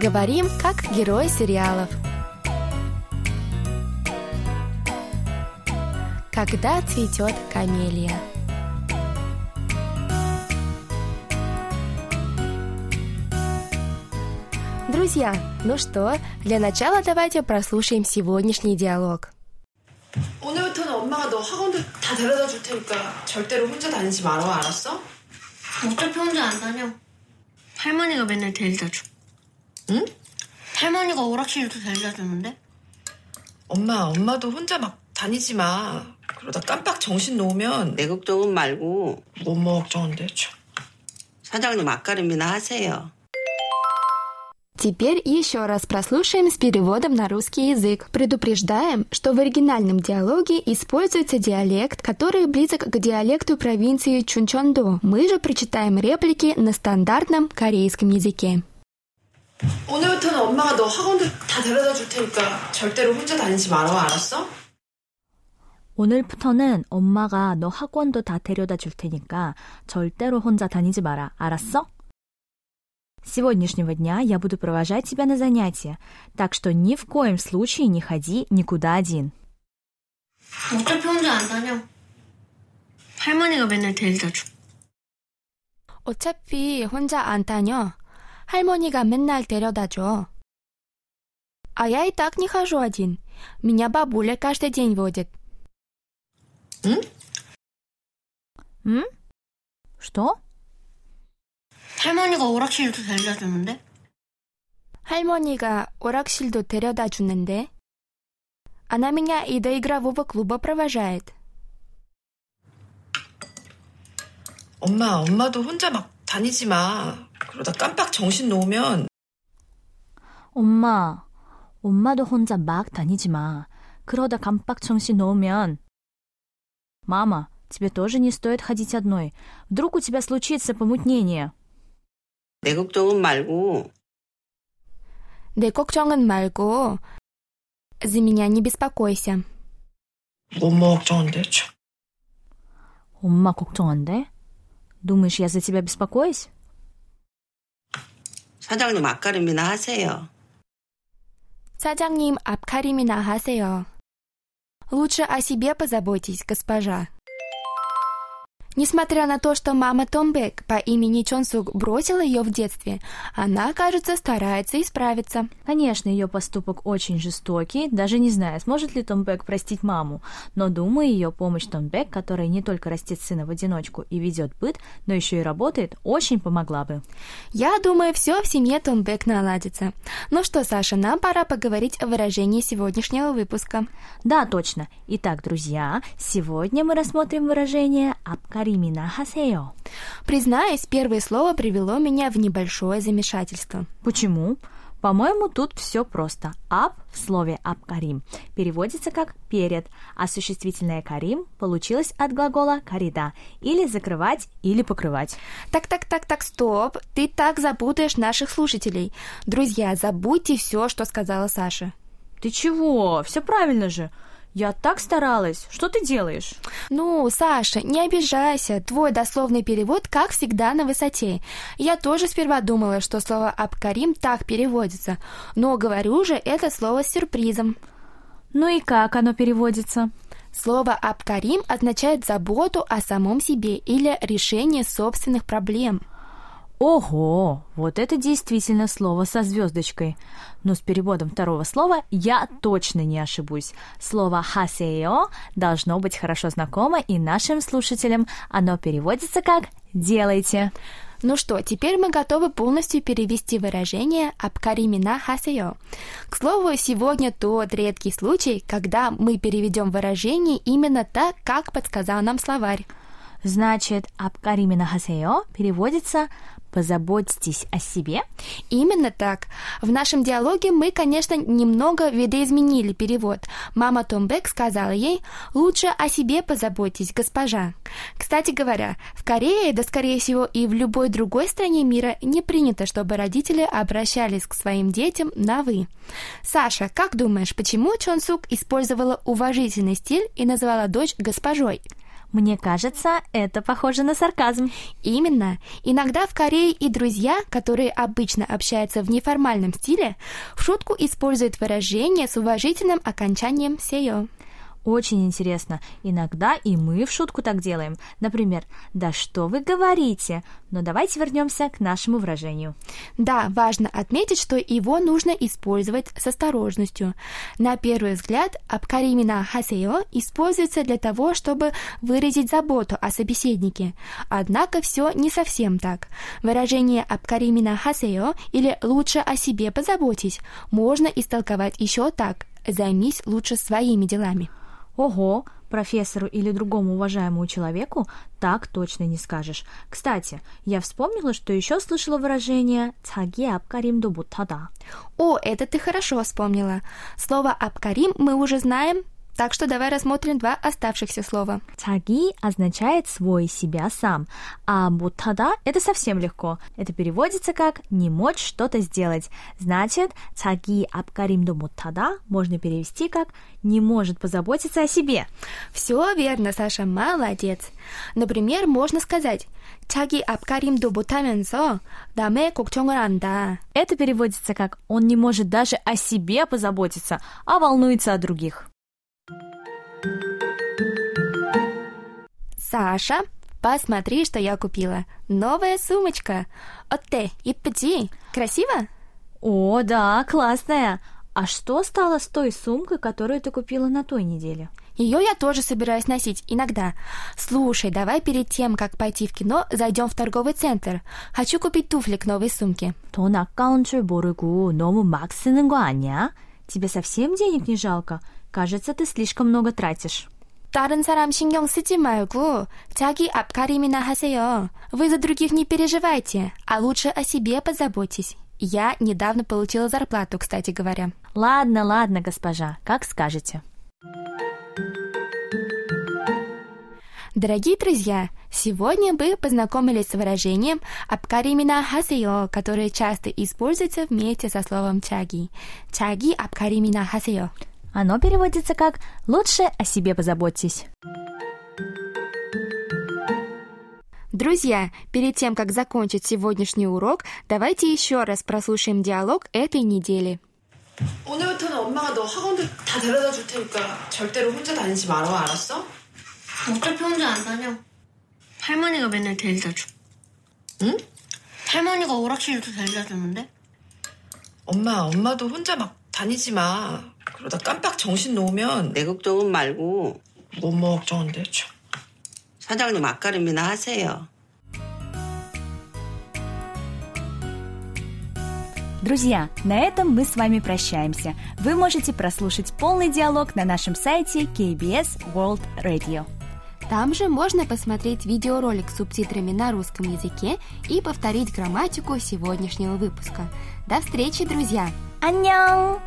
Говорим, как герои сериалов. Когда цветет камелия. Друзья, ну что, для начала давайте прослушаем сегодняшний диалог. 오늘부터는 엄마가 너 학원도 다 데려다 줄 테니까 절대로 혼자 다니지 말아, 알았어? 어차피 혼자 안 다녀. 할머니가 맨날 데려다 줘. 응? 할머니가 오락실도 데려다 주는데? 엄마, 엄마도 혼자 막 다니지 마. 그러다 깜빡 정신 놓으면 내 걱정은 말고 뭐뭐 걱정인데, 참. 사장님 앞가림이나 하세요. Теперь еще раз прослушаем с переводом на русский язык. Предупреждаем, что в оригинальном диалоге используется диалект, который близок к диалекту провинции Чунчондо. Мы же прочитаем реплики на стандартном корейском языке. 오늘부터는 엄마가 너 학원도 다 데려다 줄 테니까 절대로 혼자 다니지 말아, 알았어? 오늘부터는 엄마가 너 학원도 다 데려다 줄 테니까 절대로 혼자 다니지 마라. 알았어? С сегодняшнего дня я буду провожать тебя на занятия, так что ни в коем случае не ходи никуда один. 어차피 혼자 안 다녀. 할머니가 맨날 데려다 줘. 어차피 혼자 안 다녀. 할머니가 맨날 데려다 줘. А я и так не хожу один. Меня бабуля каждый день водит. 응? Что? 할머니가 오락실도 데려다 주는데? 할머니가 오락실도 데려다 주는데. Она меня и до игрового клуба провожает. 엄마, 엄마도 혼자 막 다니지 마. 그러다 깜빡 정신 놓으면 엄마, 엄마도 혼자 막 다니지 마. 그러다 깜빡 정신 놓으면... Мама, тебе тоже не стоит ходить одной. Вдруг у тебя случится помутнение. 내 걱정은 말고 내 걱정은 말고 за меня не беспокойся. 뭐뭐 걱정인데, 참. 엄마 걱정한대? Думаешь, я за тебя беспокоюсь? 사장님 앞가림이나 하세요. 사장님 앞가림이나 하세요. Лучше о себе позаботьтесь, госпожа. Несмотря на то, что мама Томбек по имени Чонсук бросила ее в детстве, она, кажется, старается исправиться. Конечно, ее поступок очень жестокий, даже не знаю, сможет ли Томбек простить маму, но думаю, ее помощь Томбек, которая не только растит сына в одиночку и ведет быт, но еще и работает, очень помогла бы. Я думаю, все в семье Томбек наладится. Ну что, Саша, нам пора поговорить о выражении сегодняшнего выпуска. Да, точно. Итак, друзья, сегодня мы рассмотрим выражение «апкаримина хасео». Признаюсь, первое слово привело меня в небольшое замешательство. Почему? По-моему, тут все просто. «Ап» в слове «апкарим» переводится как «перед», а существительное «карим» получилось от глагола «карида» или «закрывать» или «покрывать». Так, так, так, так, стоп. Ты так запутаешь наших слушателей. Друзья, забудьте все, что сказала Саша. Ты чего? Все правильно же. Я так старалась. Что ты делаешь? Ну, Саша, не обижайся. Твой дословный перевод, как всегда, на высоте. Я тоже сперва думала, что слово «абкарим» так переводится. Но, говорю же, это слово с сюрпризом. Ну и как оно переводится? Слово «абкарим» означает заботу о самом себе или решение собственных проблем. Ого, вот это действительно слово со звездочкой. Но с переводом второго слова я точно не ошибусь. Слово «хасео» должно быть хорошо знакомо и нашим слушателям. Оно переводится как «делайте». Ну что, теперь мы готовы полностью перевести выражение «абкаримина хасео». К слову, сегодня тот редкий случай, когда мы переведем выражение именно так, как подсказал нам словарь. Значит, «абкаримина хасео» переводится «позаботьтесь о себе». Именно так. В нашем диалоге мы, конечно, немного видоизменили перевод. Мама Томбек сказала ей «Лучше о себе позаботьтесь, госпожа». Кстати говоря, в Корее, да скорее всего и в любой другой стране мира не принято, чтобы родители обращались к своим детям на «вы». Саша, как думаешь, почему Чон Сук использовала уважительный стиль и назвала дочь госпожой? Мне кажется, это похоже на сарказм. Именно. Иногда в Корее и друзья, которые обычно общаются в неформальном стиле, в шутку используют выражение с уважительным окончанием «сеё». Очень интересно. Иногда и мы в шутку так делаем. Например, «Да что вы говорите?» Но давайте вернемся к нашему выражению. Да, важно отметить, что его нужно использовать с осторожностью. На первый взгляд, «абкаримина хасео» используется для того, чтобы выразить заботу о собеседнике. Однако все не совсем так. Выражение «абкаримина хасео» или «лучше о себе позаботить» можно истолковать еще так «займись лучше своими делами». Ого, профессору или другому уважаемому человеку так точно не скажешь. Кстати, я вспомнила, что еще слышала выражение «цаги апкарим до бутада». О, это ты хорошо вспомнила. Слово «апкарим» мы уже знаем, так что давай рассмотрим два оставшихся слова. Цаги означает свой, себя сам, а бутада это совсем легко. Это переводится как не мочь что-то сделать. Значит, цаги апкарим до бутада можно перевести как не может позаботиться о себе. Все верно, Саша, молодец. Например, можно сказать 자기 앞가림도 못하면서 남의 걱정을 한다. Это переводится как он не может даже о себе позаботиться, а волнуется о других. Саша, посмотри, что я купила. Новая сумочка. 어때? 이쁘지? Красиво? О, да, классная. А что стало с той сумкой, которую ты купила на той неделе? Ее я тоже собираюсь носить иногда. Слушай, давай перед тем, как пойти в кино, зайдем в торговый центр. Хочу купить туфли к новой сумке. 돈 아까운 줄 모르고 너무 막 쓰는 거 아니야? Тебе совсем денег не жалко? Кажется, ты слишком много тратишь. 다른 사람 신경 쓰지 말고 자기 앞가림이나 하세요. Вы за других не переживайте, а лучше о себе позаботьтесь. Я недавно получила зарплату, кстати говоря. Ладно, ладно, госпожа, как скажете. Дорогие друзья, сегодня мы познакомились с выражением «апкаримина хасео», которое часто используется вместе со словом «чаги». «Чаги апкаримина хасео». Оно переводится как «лучше о себе позаботьтесь». Друзья, перед тем, как закончить сегодняшний урок, давайте еще раз прослушаем диалог этой недели. 오늘부터는 엄마가 너 학원도 다 데려다 줄 테니까 절대로 혼자 다니지 말아 알았어? 어차피 혼자 안 다녀. 할머니가 맨날 데려다 줘. 응? 할머니가 오락실도 데려다 주는데? 엄마 엄마도 혼자 막 다니지 마 그러다 깜빡 정신 놓으면 내 걱정은 말고 뭐뭐 걱정인데 참. 사장님 앞가림이나 하세요. Друзья, на этом мы с вами прощаемся. Вы можете прослушать полный диалог на нашем сайте KBS World Radio. Там же можно посмотреть видеоролик с субтитрами на русском языке и повторить грамматику сегодняшнего выпуска. До встречи, друзья! 안녕!